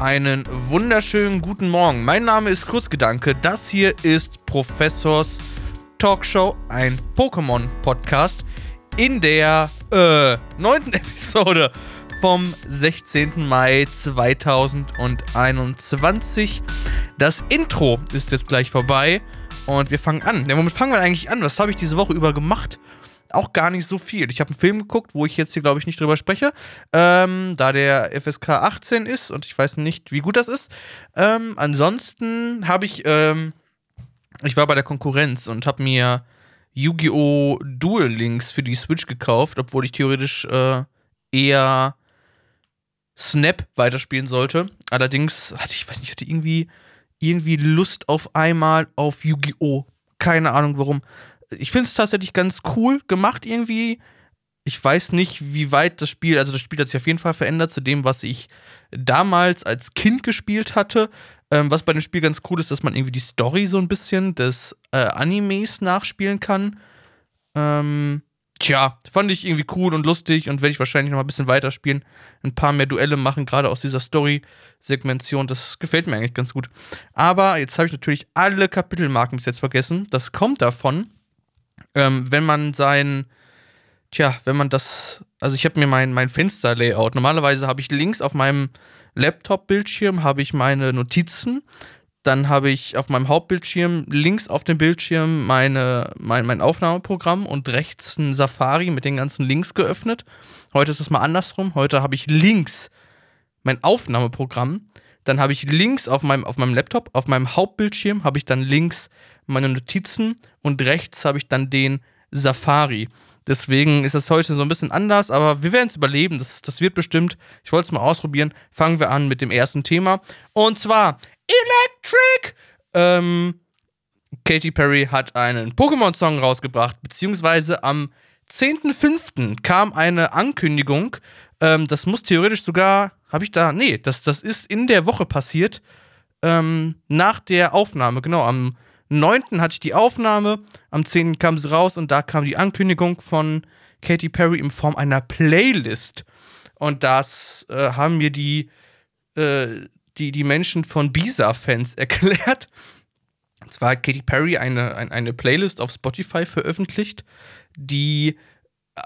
Einen wunderschönen guten Morgen. Mein Name ist Kurzgedanke. Das hier ist Professors Talkshow, ein Pokémon-Podcast in der äh, neunten Episode vom 16. Mai 2021. Das Intro ist jetzt gleich vorbei und wir fangen an. Ja, womit fangen wir eigentlich an? Was habe ich diese Woche über gemacht? Auch gar nicht so viel. Ich habe einen Film geguckt, wo ich jetzt hier, glaube ich, nicht drüber spreche, ähm, da der FSK 18 ist und ich weiß nicht, wie gut das ist. Ähm, ansonsten habe ich, ähm, ich war bei der Konkurrenz und habe mir Yu-Gi-Oh! Duel Links für die Switch gekauft, obwohl ich theoretisch äh, eher Snap weiterspielen sollte. Allerdings hatte ich, weiß nicht, hatte irgendwie, irgendwie Lust auf einmal auf Yu-Gi-Oh! Keine Ahnung warum. Ich finde es tatsächlich ganz cool gemacht irgendwie. Ich weiß nicht, wie weit das Spiel, also das Spiel hat sich auf jeden Fall verändert zu dem, was ich damals als Kind gespielt hatte. Ähm, was bei dem Spiel ganz cool ist, dass man irgendwie die Story so ein bisschen des äh, Animes nachspielen kann. Ähm, tja, fand ich irgendwie cool und lustig und werde ich wahrscheinlich noch mal ein bisschen weiterspielen. Ein paar mehr Duelle machen, gerade aus dieser Story-Segmentation. Das gefällt mir eigentlich ganz gut. Aber jetzt habe ich natürlich alle Kapitelmarken bis jetzt vergessen. Das kommt davon, ähm, wenn man sein, tja, wenn man das, also ich habe mir mein, mein Fenster-Layout. Normalerweise habe ich links auf meinem Laptop-Bildschirm habe ich meine Notizen dann habe ich auf meinem Hauptbildschirm links auf dem Bildschirm meine, mein, mein Aufnahmeprogramm und rechts ein Safari mit den ganzen Links geöffnet. Heute ist es mal andersrum. Heute habe ich links mein Aufnahmeprogramm. Dann habe ich links auf meinem, auf meinem Laptop, auf meinem Hauptbildschirm, habe ich dann links meine Notizen und rechts habe ich dann den Safari. Deswegen ist das heute so ein bisschen anders, aber wir werden es überleben. Das, das wird bestimmt. Ich wollte es mal ausprobieren. Fangen wir an mit dem ersten Thema. Und zwar Electric! Ähm, Katy Perry hat einen Pokémon-Song rausgebracht, beziehungsweise am 10.05. kam eine Ankündigung. Ähm, das muss theoretisch sogar, habe ich da, nee, das, das ist in der Woche passiert, ähm, nach der Aufnahme, genau, am 9. hatte ich die Aufnahme, am 10. kam sie raus und da kam die Ankündigung von Katy Perry in Form einer Playlist. Und das äh, haben mir die äh, die, die Menschen von Bisa-Fans erklärt. Und zwar hat Katy Perry eine, eine, eine Playlist auf Spotify veröffentlicht, die,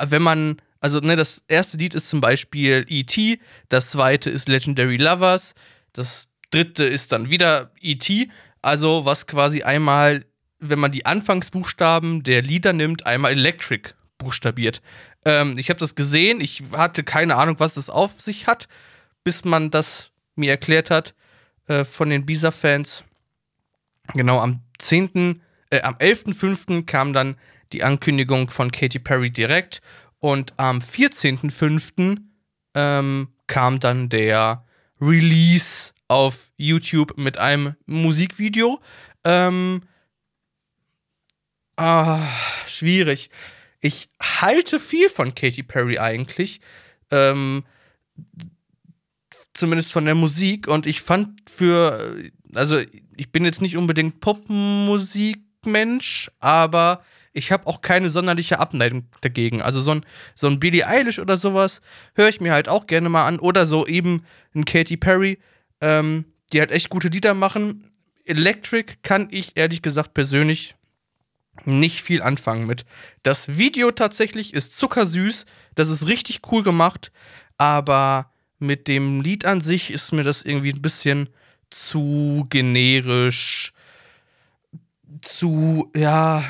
wenn man, also ne, das erste Lied ist zum Beispiel E.T., das zweite ist Legendary Lovers, das dritte ist dann wieder E.T., also was quasi einmal, wenn man die Anfangsbuchstaben der Lieder nimmt, einmal Electric buchstabiert. Ähm, ich habe das gesehen, ich hatte keine Ahnung, was es auf sich hat, bis man das mir erklärt hat äh, von den Bisa-Fans. Genau, am 10., äh, am 11.05. kam dann die Ankündigung von Katy Perry direkt und am 14.05. Ähm, kam dann der Release auf YouTube mit einem Musikvideo. Ähm, ah, schwierig. Ich halte viel von Katy Perry eigentlich. Ähm, zumindest von der Musik. Und ich fand für, also ich bin jetzt nicht unbedingt Popmusikmensch, aber ich habe auch keine sonderliche Abneigung dagegen. Also so ein, so ein Billie Eilish oder sowas höre ich mir halt auch gerne mal an. Oder so eben ein Katy Perry, ähm, die halt echt gute Lieder machen. Electric kann ich ehrlich gesagt persönlich nicht viel anfangen mit. Das Video tatsächlich ist zuckersüß, das ist richtig cool gemacht, aber mit dem Lied an sich ist mir das irgendwie ein bisschen zu generisch, zu, ja,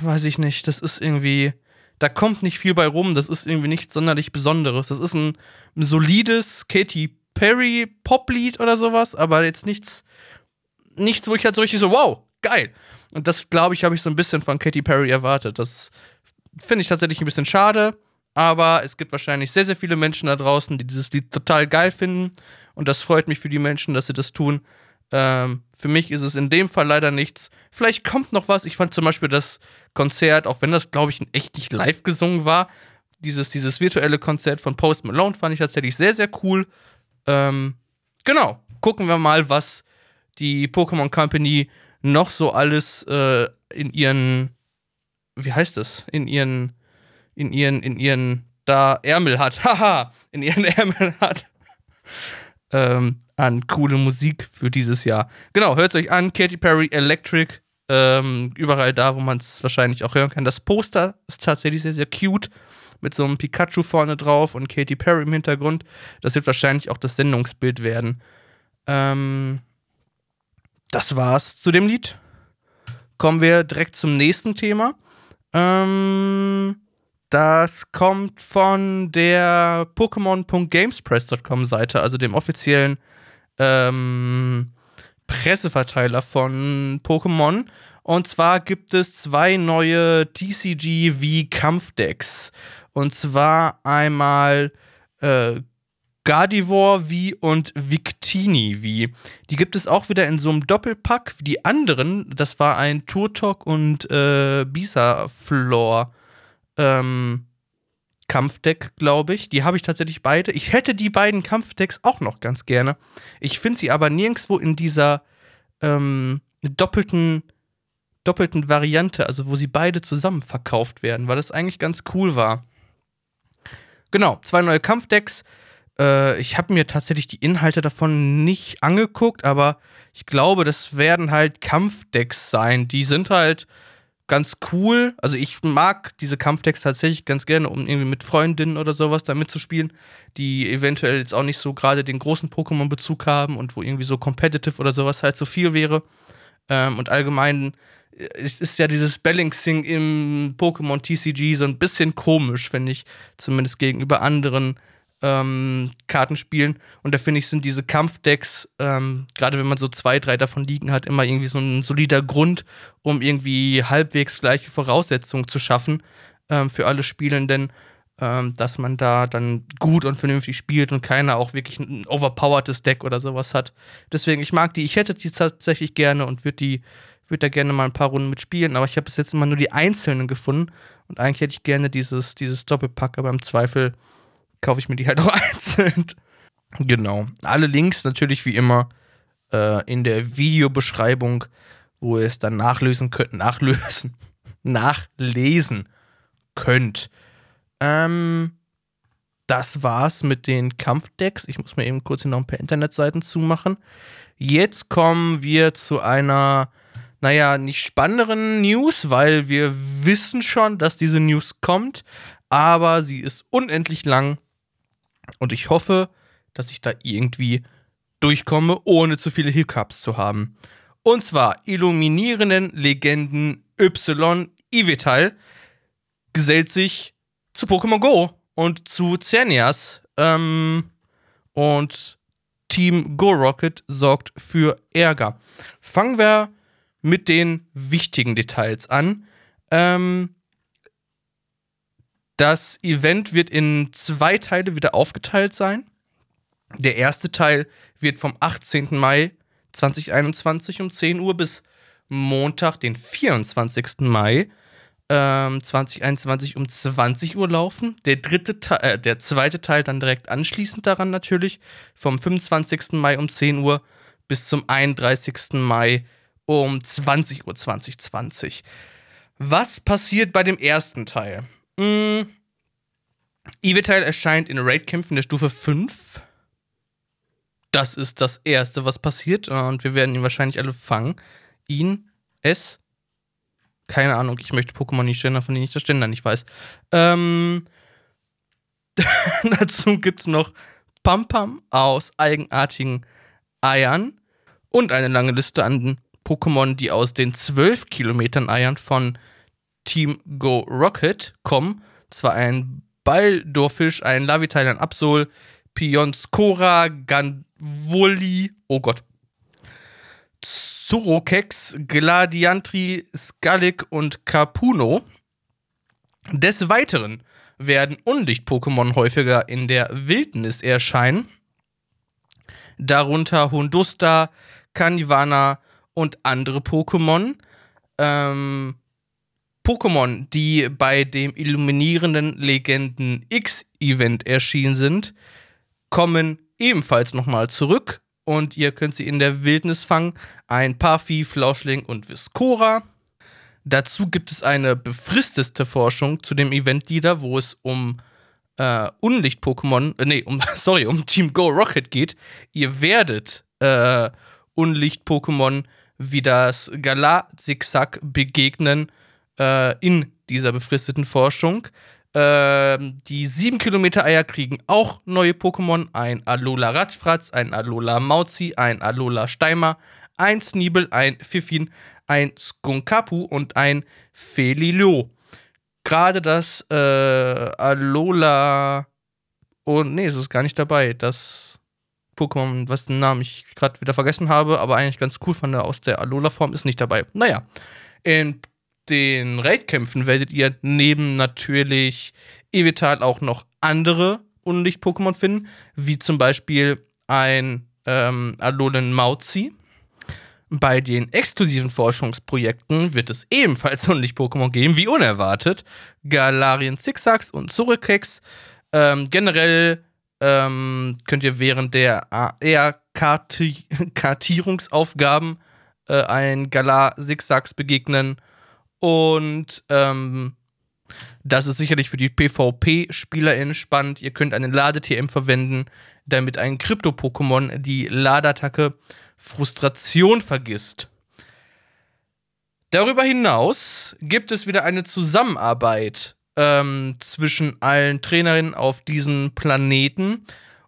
weiß ich nicht, das ist irgendwie, da kommt nicht viel bei rum, das ist irgendwie nichts sonderlich Besonderes. Das ist ein, solides Katy Perry Poplied oder sowas, aber jetzt nichts, nichts, wo ich halt so richtig so, wow, geil. Und das, glaube ich, habe ich so ein bisschen von Katy Perry erwartet. Das finde ich tatsächlich ein bisschen schade. Aber es gibt wahrscheinlich sehr, sehr viele Menschen da draußen, die dieses Lied total geil finden. Und das freut mich für die Menschen, dass sie das tun. Ähm, für mich ist es in dem Fall leider nichts. Vielleicht kommt noch was. Ich fand zum Beispiel das Konzert, auch wenn das, glaube ich, echt nicht live gesungen war, dieses, dieses virtuelle Konzert von Post Malone fand ich tatsächlich sehr, sehr cool. Ähm, genau. Gucken wir mal, was die Pokémon Company noch so alles äh, in ihren, wie heißt das, in ihren in ihren, in ihren da Ärmel hat. Haha, in ihren Ärmel hat. ähm, an coole Musik für dieses Jahr. Genau, hört euch an, Katy Perry Electric, ähm, überall da, wo man es wahrscheinlich auch hören kann. Das Poster ist tatsächlich sehr, sehr cute mit so einem Pikachu vorne drauf und Katy Perry im Hintergrund. Das wird wahrscheinlich auch das Sendungsbild werden. Ähm, das war's zu dem Lied. Kommen wir direkt zum nächsten Thema. Ähm, das kommt von der Pokémon.gamespress.com Seite, also dem offiziellen ähm, Presseverteiler von Pokémon. Und zwar gibt es zwei neue TCG V Kampfdecks. Und zwar einmal äh, Gardevoir V und Victini V. Die gibt es auch wieder in so einem Doppelpack. Die anderen, das war ein Turtok und äh, Bisaflor ähm, Kampfdeck, glaube ich. Die habe ich tatsächlich beide. Ich hätte die beiden Kampfdecks auch noch ganz gerne. Ich finde sie aber nirgendwo in dieser ähm, doppelten, doppelten Variante, also wo sie beide zusammen verkauft werden, weil das eigentlich ganz cool war. Genau, zwei neue Kampfdecks. Äh, ich habe mir tatsächlich die Inhalte davon nicht angeguckt, aber ich glaube, das werden halt Kampfdecks sein. Die sind halt ganz cool. Also ich mag diese Kampfdecks tatsächlich ganz gerne, um irgendwie mit Freundinnen oder sowas damit zu spielen, die eventuell jetzt auch nicht so gerade den großen Pokémon-Bezug haben und wo irgendwie so competitive oder sowas halt zu viel wäre. Ähm, und allgemein ist, ja dieses Balancing im Pokémon TCG so ein bisschen komisch, finde ich, zumindest gegenüber anderen ähm, Kartenspielen. Und da finde ich, sind diese Kampfdecks, ähm, gerade wenn man so zwei, drei davon liegen hat, immer irgendwie so ein solider Grund, um irgendwie halbwegs gleiche Voraussetzungen zu schaffen ähm, für alle Spielenden, ähm, dass man da dann gut und vernünftig spielt und keiner auch wirklich ein overpowertes Deck oder sowas hat. Deswegen, ich mag die, ich hätte die tatsächlich gerne und würde die würde da gerne mal ein paar Runden mitspielen, aber ich habe bis jetzt immer nur die einzelnen gefunden und eigentlich hätte ich gerne dieses, dieses Doppelpack, aber im Zweifel kaufe ich mir die halt auch einzeln. Genau. Alle Links natürlich wie immer äh, in der Videobeschreibung, wo ihr es dann nachlösen könnt, nachlösen, nachlesen könnt. Ähm, das war's mit den Kampfdecks. Ich muss mir eben kurz hier noch ein paar Internetseiten zumachen. Jetzt kommen wir zu einer, naja, nicht spannenderen News, weil wir wissen schon, dass diese News kommt, aber sie ist unendlich lang und ich hoffe, dass ich da irgendwie durchkomme, ohne zu viele Hiccups zu haben. Und zwar illuminierenden Legenden Y Ivital gesellt sich zu Pokémon Go und zu Xerneas. Ähm, und Team Go Rocket sorgt für Ärger. Fangen wir mit den wichtigen Details an. Ähm, das Event wird in zwei Teile wieder aufgeteilt sein. Der erste Teil wird vom 18. Mai 2021 um 10 Uhr bis Montag, den 24. Mai ähm, 2021 um 20 Uhr laufen. Der dritte äh, der zweite Teil dann direkt anschließend daran natürlich vom 25. Mai um 10 Uhr bis zum 31. Mai um 20 Uhr 2020. Was passiert bei dem ersten Teil? Mm. Evil erscheint in Raid-Kämpfen der Stufe 5. Das ist das Erste, was passiert. Und wir werden ihn wahrscheinlich alle fangen. Ihn, es, keine Ahnung, ich möchte Pokémon nicht gendern, von denen ich das Gender nicht weiß. Ähm, dazu gibt es noch Pampam aus eigenartigen Eiern und eine lange Liste an Pokémon, die aus den 12 Kilometern Eiern von Team Go Rocket kommen. Zwar ein Baldorfisch, ein Lavital, ein Absol, Pionskora, Ganvoli, oh Gott, Zurokex, Gladiantri, Skalik und Capuno. Des Weiteren werden Unlicht-Pokémon häufiger in der Wildnis erscheinen. Darunter Hundusta, Kanivana und andere Pokémon. Ähm, Pokémon, die bei dem illuminierenden Legenden X-Event erschienen sind, kommen ebenfalls nochmal zurück und ihr könnt sie in der Wildnis fangen. Ein Parfi, Flauschling und Viscora. Dazu gibt es eine befristete Forschung zu dem Event-Leader, wo es um äh, Unlicht-Pokémon, äh, nee, um, sorry, um Team Go Rocket geht, ihr werdet äh, Unlicht-Pokémon wie das Galar-Zigzag begegnen äh, in dieser befristeten Forschung. Ähm, die 7 Kilometer Eier kriegen auch neue Pokémon. Ein Alola Radfratz, ein Alola Mauzi, ein Alola Steimer, ein Sneebel, ein Pfiffin, ein Skunkapu und ein Felilo. Gerade das äh, Alola. Oh, nee, es ist gar nicht dabei. Das Pokémon, was den Namen ich gerade wieder vergessen habe, aber eigentlich ganz cool fand aus der Alola-Form, ist nicht dabei. Naja, in den Raidkämpfen werdet ihr neben natürlich Evital auch noch andere Unlicht-Pokémon finden, wie zum Beispiel ein ähm, Alolan Mauzi. Bei den exklusiven Forschungsprojekten wird es ebenfalls Unlicht-Pokémon geben, wie unerwartet. Galarian Zigzags und Zurekex. Ähm, generell ähm, könnt ihr während der AR-Kartierungsaufgaben äh, ein Galar Zigzags begegnen und ähm, das ist sicherlich für die PvP-SpielerInnen spannend. Ihr könnt eine Lade-TM verwenden, damit ein Krypto-Pokémon die Ladeattacke Frustration vergisst. Darüber hinaus gibt es wieder eine Zusammenarbeit ähm, zwischen allen Trainerinnen auf diesem Planeten.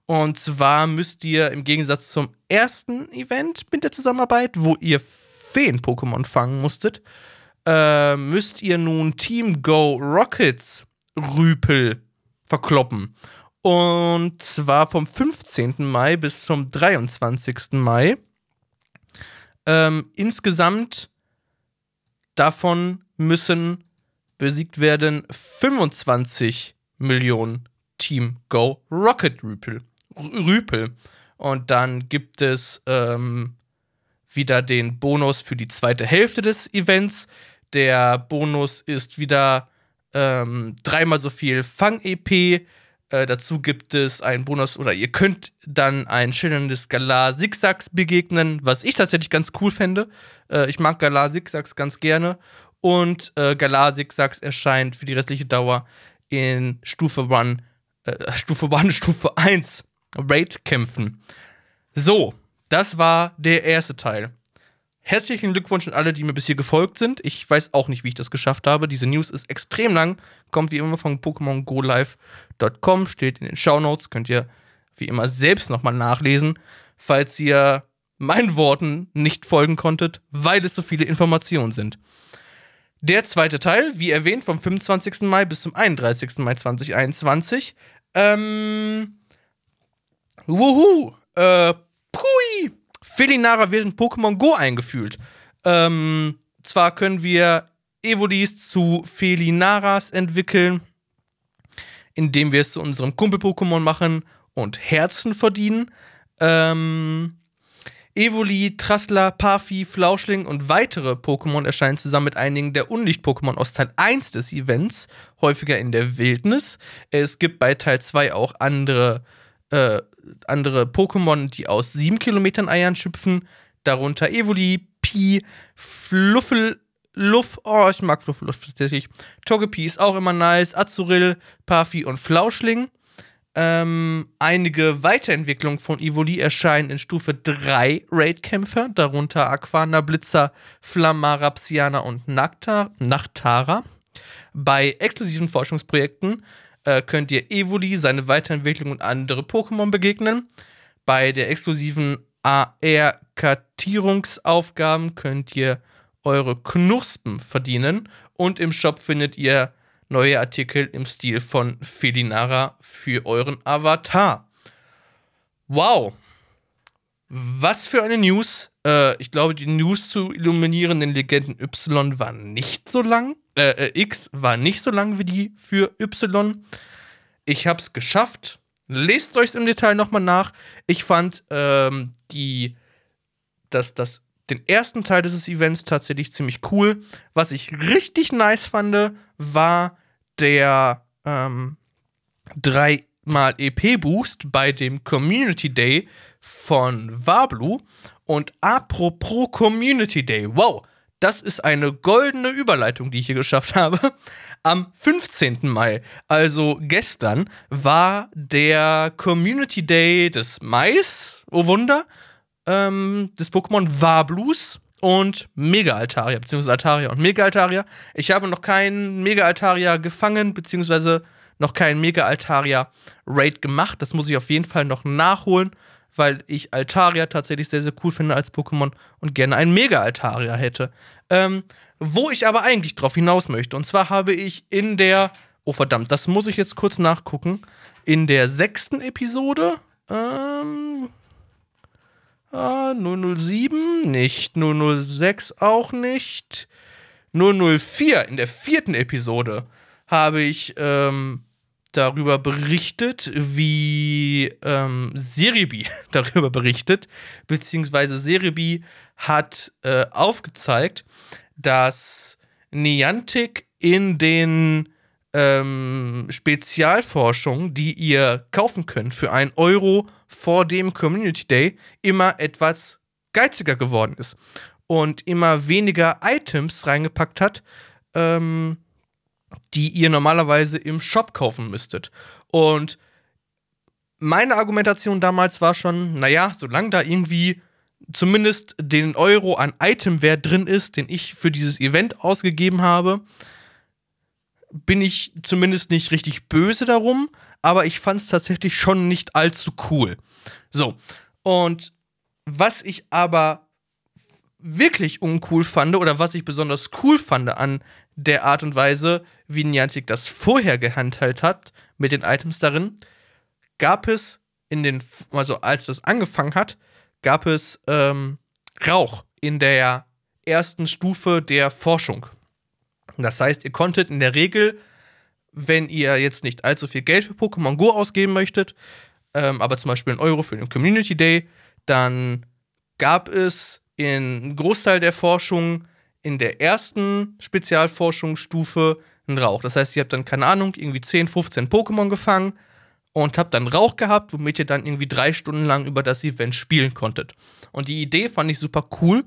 Und zwar müsst ihr im Gegensatz zum ersten Event mit der Zusammenarbeit, wo ihr Feen-Pokémon fangen musstet, äh, müsst ihr nun Team Go Rockets Rüpel verkloppen. Und zwar vom 15. Mai bis zum 23. Mai. Ähm, insgesamt davon müssen besiegt werden 25 Millionen Team Go Rocket Rüpel. Rüpel. Und dann gibt es ähm, wieder den Bonus für die zweite Hälfte des Events. Der Bonus ist wieder ähm, dreimal so viel Fang-EP. Äh, dazu gibt es einen Bonus oder ihr könnt dann ein schillerndes Galar Zigzags begegnen, was ich tatsächlich ganz cool fände. Äh, ich mag Galar Zigzags ganz gerne. Und äh, Zigzags erscheint für die restliche Dauer in Stufe 1, äh, Stufe 1, Stufe 1 Raid-Kämpfen. So, das war der erste Teil. Herzlichen Glückwunsch an alle, die mir bis hier gefolgt sind. Ich weiß auch nicht, wie ich das geschafft habe. Diese News ist extrem lang. Kommt wie immer von PokémonGoLive.com, steht in den Show Notes. Könnt ihr wie immer selbst nochmal nachlesen, falls ihr meinen Worten nicht folgen konntet, weil es so viele Informationen sind. Der zweite Teil, wie erwähnt, vom 25. Mai bis zum 31. Mai 2021. Ähm. Wuhu! Äh, pui! Felinara wird in Pokémon Go eingeführt. Ähm, zwar können wir Evolis zu Felinaras entwickeln, indem wir es zu unserem Kumpel-Pokémon machen und Herzen verdienen. Ähm, Evoli, Trassler, Parfi, Flauschling und weitere Pokémon erscheinen zusammen mit einigen der Unlicht-Pokémon aus Teil 1 des Events, häufiger in der Wildnis. Es gibt bei Teil 2 auch andere äh, andere Pokémon, die aus 7 Kilometern Eiern schöpfen. Darunter Evoli, Pi, Fluffel, Luff, oh, ich mag Fluffel tatsächlich. Togepi ist auch immer nice. Azuril, Parfi und Flauschling. Ähm, einige Weiterentwicklungen von Evoli erscheinen in Stufe 3 Raid-Kämpfer, darunter Aquana, Blitzer, Flammara, Psiana und Nachtara. Bei exklusiven Forschungsprojekten äh, könnt ihr Evoli, seine Weiterentwicklung und andere Pokémon begegnen. Bei der exklusiven AR-Kartierungsaufgaben könnt ihr eure Knuspen verdienen und im Shop findet ihr neue Artikel im Stil von Felinara für euren Avatar. Wow! Was für eine News. Äh, ich glaube, die News zu illuminierenden Legenden Y war nicht so lang. Äh, äh, X war nicht so lang wie die für Y. Ich hab's geschafft. Lest euch's im Detail nochmal nach. Ich fand ähm, die, das, das, den ersten Teil dieses Events tatsächlich ziemlich cool. Was ich richtig nice fand, war der ähm, dreimal EP-Boost bei dem Community Day von Wablu. Und apropos Community Day, wow, das ist eine goldene Überleitung, die ich hier geschafft habe. Am 15. Mai, also gestern, war der Community Day des Mais, oh Wunder, ähm, des Pokémon Warblues und Mega Altaria, beziehungsweise Altaria und Mega Altaria. Ich habe noch keinen Mega Altaria gefangen, beziehungsweise noch keinen Mega Altaria Raid gemacht. Das muss ich auf jeden Fall noch nachholen, weil ich Altaria tatsächlich sehr, sehr cool finde als Pokémon und gerne einen Mega Altaria hätte. Ähm, wo ich aber eigentlich drauf hinaus möchte. Und zwar habe ich in der, oh verdammt, das muss ich jetzt kurz nachgucken, in der sechsten Episode, ähm, ah, 007 nicht, 006 auch nicht, 004 in der vierten Episode habe ich ähm, darüber berichtet, wie ähm, Seribi darüber berichtet, beziehungsweise Seribi hat äh, aufgezeigt, dass Niantic in den ähm, Spezialforschungen, die ihr kaufen könnt für einen Euro vor dem Community Day, immer etwas geiziger geworden ist und immer weniger Items reingepackt hat, ähm, die ihr normalerweise im Shop kaufen müsstet. Und meine Argumentation damals war schon, naja, solange da irgendwie zumindest den Euro an Itemwert drin ist, den ich für dieses Event ausgegeben habe, bin ich zumindest nicht richtig böse darum, aber ich fand es tatsächlich schon nicht allzu cool. So, und was ich aber wirklich uncool fand oder was ich besonders cool fand an der Art und Weise, wie Niantic das vorher gehandelt hat mit den Items darin, gab es in den, also als das angefangen hat, gab es ähm, Rauch in der ersten Stufe der Forschung. Das heißt, ihr konntet in der Regel, wenn ihr jetzt nicht allzu viel Geld für Pokémon Go ausgeben möchtet, ähm, aber zum Beispiel einen Euro für den Community Day, dann gab es in Großteil der Forschung in der ersten Spezialforschungsstufe einen Rauch. Das heißt, ihr habt dann, keine Ahnung, irgendwie 10, 15 Pokémon gefangen und habt dann Rauch gehabt, womit ihr dann irgendwie drei Stunden lang über das Event spielen konntet. Und die Idee fand ich super cool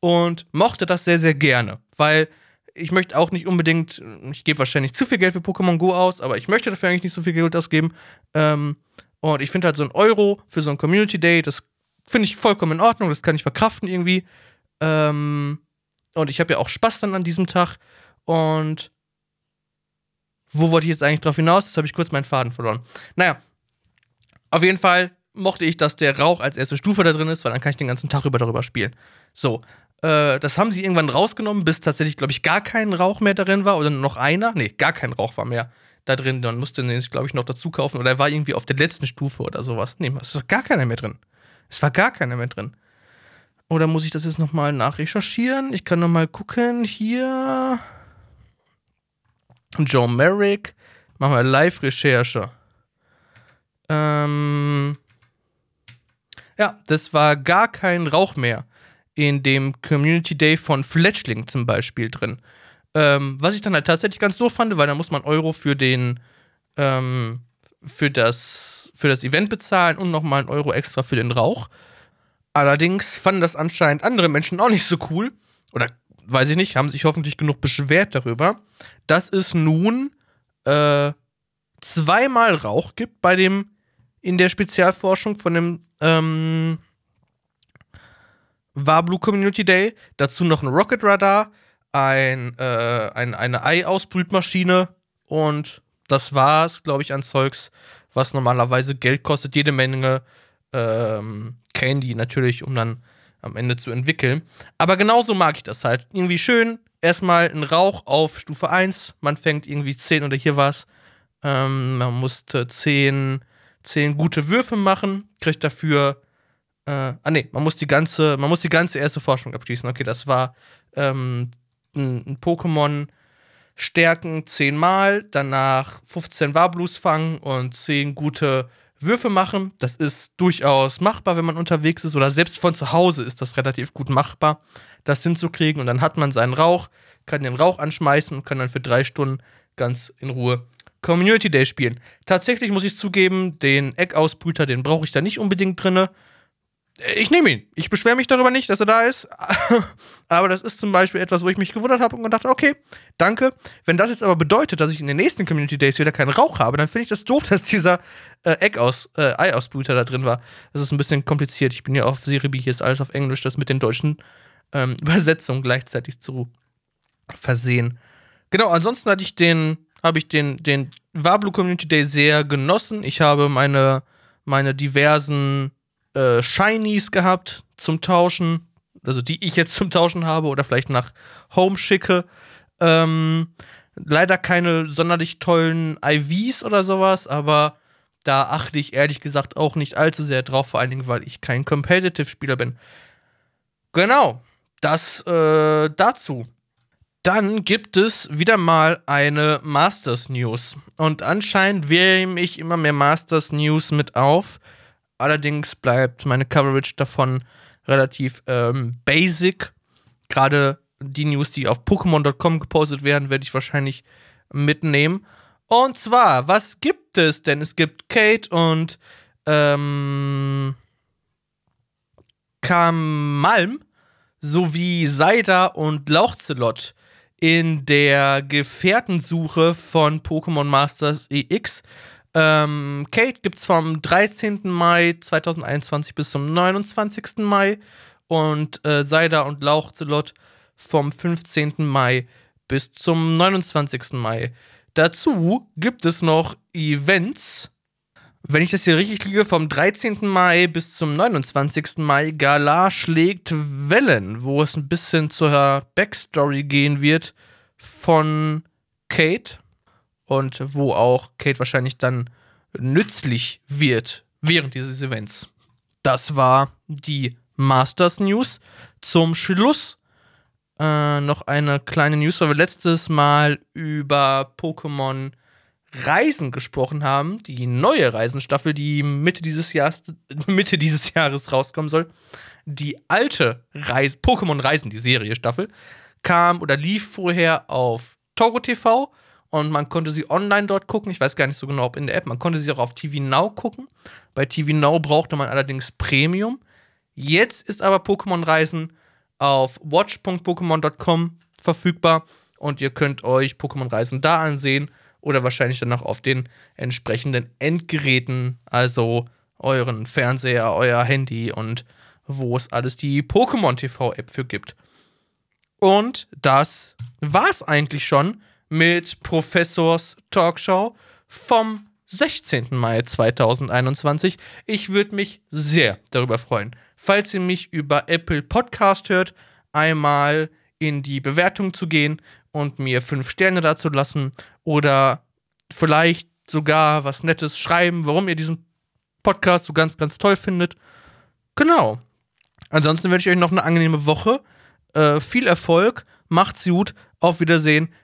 und mochte das sehr, sehr gerne, weil ich möchte auch nicht unbedingt, ich gebe wahrscheinlich zu viel Geld für Pokémon Go aus, aber ich möchte dafür eigentlich nicht so viel Geld ausgeben. Ähm, und ich finde halt so ein Euro für so ein Community Day, das finde ich vollkommen in Ordnung, das kann ich verkraften irgendwie. Ähm, und ich habe ja auch Spaß dann an diesem Tag. Und wo wollte ich jetzt eigentlich drauf hinaus? Jetzt habe ich kurz meinen Faden verloren. Naja, auf jeden Fall mochte ich, dass der Rauch als erste Stufe da drin ist, weil dann kann ich den ganzen Tag über darüber spielen. So, äh, das haben sie irgendwann rausgenommen, bis tatsächlich, glaube ich, gar kein Rauch mehr darin war oder noch einer. Nee, gar kein Rauch war mehr da drin. Dann musste den, glaube ich, noch dazu kaufen oder er war irgendwie auf der letzten Stufe oder sowas. Nee, es ist gar keiner mehr drin. Es war gar keiner mehr drin. Oder muss ich das jetzt nochmal nachrecherchieren? Ich kann nochmal gucken. Hier. Joe Merrick. Machen wir Live-Recherche. Ähm. Ja, das war gar kein Rauch mehr in dem Community Day von Fletchling zum Beispiel drin. Ähm, was ich dann halt tatsächlich ganz doof fand, weil da muss man Euro für den, ähm, für das, für das Event bezahlen und nochmal einen Euro extra für den Rauch. Allerdings fanden das anscheinend andere Menschen auch nicht so cool. Oder weiß ich nicht, haben sich hoffentlich genug beschwert darüber, dass es nun äh, zweimal Rauch gibt bei dem in der Spezialforschung von dem ähm, Wablu Community Day. Dazu noch ein Rocket Radar, ein, äh, ein, eine Ei-Ausbrütmaschine und das war's, glaube ich, an Zeugs, was normalerweise Geld kostet, jede Menge ähm, Candy natürlich, um dann am Ende zu entwickeln. Aber genauso mag ich das halt. Irgendwie schön, erstmal ein Rauch auf Stufe 1, man fängt irgendwie 10 oder hier was. Ähm, man musste 10, 10 gute Würfe machen, kriegt dafür äh, ah nee, man muss die ganze, man muss die ganze erste Forschung abschließen. Okay, das war ähm, ein, ein Pokémon stärken 10 Mal, danach 15 Warblus fangen und 10 gute Würfe machen. Das ist durchaus machbar, wenn man unterwegs ist oder selbst von zu Hause ist das relativ gut machbar, das hinzukriegen. Und dann hat man seinen Rauch, kann den Rauch anschmeißen und kann dann für drei Stunden ganz in Ruhe Community Day spielen. Tatsächlich muss ich zugeben, den Eckausbrüter, den brauche ich da nicht unbedingt drinne. Ich nehme ihn. Ich beschwere mich darüber nicht, dass er da ist. aber das ist zum Beispiel etwas, wo ich mich gewundert habe und gedacht, okay, danke. Wenn das jetzt aber bedeutet, dass ich in den nächsten Community Days wieder keinen Rauch habe, dann finde ich das doof, dass dieser äh, Egg aus, äh, Ei-Ausbrüter da drin war. Das ist ein bisschen kompliziert. Ich bin ja auf Serie B, hier ist alles auf Englisch, das mit den deutschen ähm, Übersetzungen gleichzeitig zu versehen. Genau, ansonsten hatte ich den, habe ich den, den Wablu Community Day sehr genossen. Ich habe meine, meine diversen äh, Shinies gehabt zum Tauschen, also die ich jetzt zum Tauschen habe oder vielleicht nach Home schicke. Ähm, leider keine sonderlich tollen IVs oder sowas, aber da achte ich ehrlich gesagt auch nicht allzu sehr drauf, vor allen Dingen, weil ich kein Competitive-Spieler bin. Genau, das äh, dazu. Dann gibt es wieder mal eine Masters News. Und anscheinend nehme ich immer mehr Masters News mit auf. Allerdings bleibt meine Coverage davon relativ ähm, basic. Gerade die News, die auf Pokémon.com gepostet werden, werde ich wahrscheinlich mitnehmen. Und zwar, was gibt es denn? Es gibt Kate und ähm, Kamalm sowie Seida und Lauchzelot in der Gefährtensuche von Pokémon Masters EX ähm, Kate gibt es vom 13. Mai 2021 bis zum 29. Mai und äh, Seida und Lauchzelot vom 15. Mai bis zum 29. Mai. Dazu gibt es noch Events. Wenn ich das hier richtig liege, vom 13. Mai bis zum 29. Mai Gala schlägt Wellen, wo es ein bisschen zur Backstory gehen wird von Kate und wo auch Kate wahrscheinlich dann nützlich wird während dieses Events. Das war die Masters News. Zum Schluss äh, noch eine kleine News, weil wir letztes Mal über Pokémon Reisen gesprochen haben. Die neue Reisenstaffel, die Mitte dieses Jahres, Mitte dieses Jahres rauskommen soll. Die alte Reise, Pokémon Reisen, die Serie Staffel, kam oder lief vorher auf Togo TV und man konnte sie online dort gucken. Ich weiß gar nicht so genau, ob in der App. Man konnte sie auch auf TV Now gucken. Bei TV Now brauchte man allerdings Premium. Jetzt ist aber Pokémon Reisen auf watch.pokémon.com verfügbar und ihr könnt euch Pokémon Reisen da ansehen oder wahrscheinlich dann auch auf den entsprechenden Endgeräten, also euren Fernseher, euer Handy und wo es alles die Pokémon TV App für gibt. Und das war's eigentlich schon mit Professors Talkshow vom 16. Mai 2021. Ich würde mich sehr darüber freuen, falls ihr mich über Apple Podcast hört, einmal in die Bewertung zu gehen und mir fünf Sterne dazu lassen oder vielleicht sogar was Nettes schreiben, warum ihr diesen Podcast so ganz, ganz toll findet. Genau. Ansonsten wünsche ich euch noch eine angenehme Woche. Äh, viel Erfolg, macht's gut, auf Wiedersehen